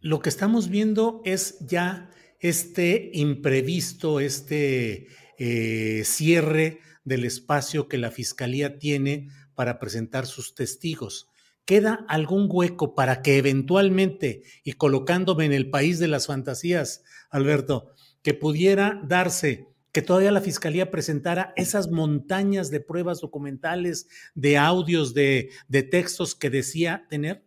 lo que estamos viendo es ya este imprevisto, este eh, cierre del espacio que la Fiscalía tiene para presentar sus testigos. ¿Queda algún hueco para que eventualmente, y colocándome en el país de las fantasías, Alberto, que pudiera darse que todavía la Fiscalía presentara esas montañas de pruebas documentales, de audios, de, de textos que decía tener?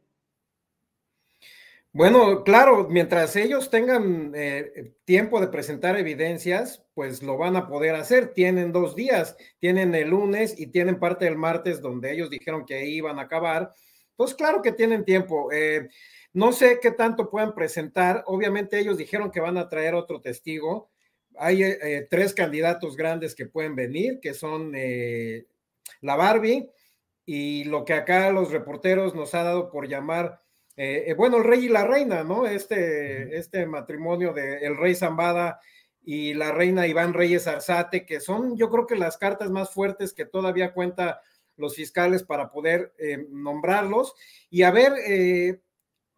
Bueno, claro, mientras ellos tengan eh, tiempo de presentar evidencias, pues lo van a poder hacer. Tienen dos días, tienen el lunes y tienen parte del martes donde ellos dijeron que ahí iban a acabar. Pues claro que tienen tiempo. Eh, no sé qué tanto puedan presentar. Obviamente ellos dijeron que van a traer otro testigo. Hay eh, tres candidatos grandes que pueden venir, que son la Barbie y lo que acá los reporteros nos ha dado por llamar eh, eh, bueno, el rey y la reina, ¿no? Este, este matrimonio de el rey Zambada y la reina Iván Reyes Arzate, que son yo creo que las cartas más fuertes que todavía cuenta los fiscales para poder eh, nombrarlos y a ver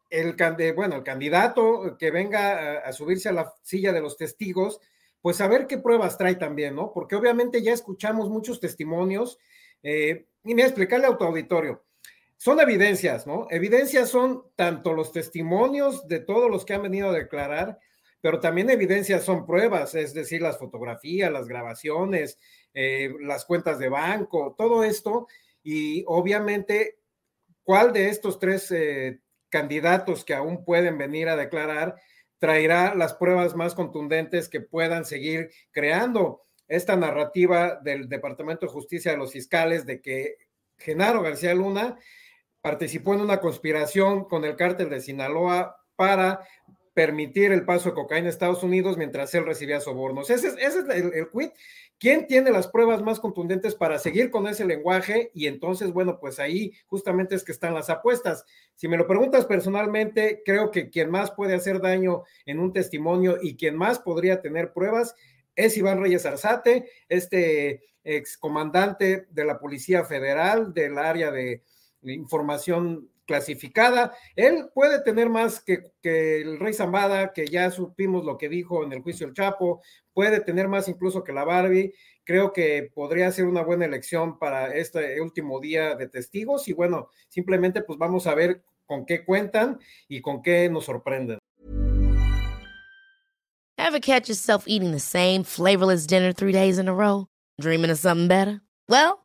el, bueno, el candidato que venga a, subirse a la silla de los testigos, pues a ver qué pruebas trae también, ¿no? Porque obviamente ya escuchamos muchos testimonios y me explicarle a tu auditorio son evidencias, ¿no? Evidencias son tanto los testimonios de todos los que han venido a declarar, pero también evidencias son pruebas, es decir, las fotografías, las grabaciones, eh, las cuentas de banco, todo esto. Y obviamente, ¿cuál de estos tres eh, candidatos que aún pueden venir a declarar traerá las pruebas más contundentes que puedan seguir creando esta narrativa del Departamento de Justicia de los Fiscales de que Genaro García Luna participó en una conspiración con el cártel de Sinaloa para permitir el paso de cocaína a Estados Unidos mientras él recibía sobornos. Ese es, ese es el, el. ¿Quién tiene las pruebas más contundentes para seguir con ese lenguaje? Y entonces, bueno, pues ahí justamente es que están las apuestas. Si me lo preguntas personalmente, creo que quien más puede hacer daño en un testimonio y quien más podría tener pruebas es Iván Reyes Arzate, este excomandante de la Policía Federal del área de, información clasificada. Él puede tener más que, el rey Zambada, que ya supimos lo que dijo en el juicio del Chapo, puede tener más incluso que la Barbie. Creo que podría ser una buena elección para este último día de testigos y bueno, simplemente pues vamos a ver con qué cuentan y con qué nos sorprenden. Ever catch yourself eating the same flavorless dinner three days in a row? Dreaming of something better? Well,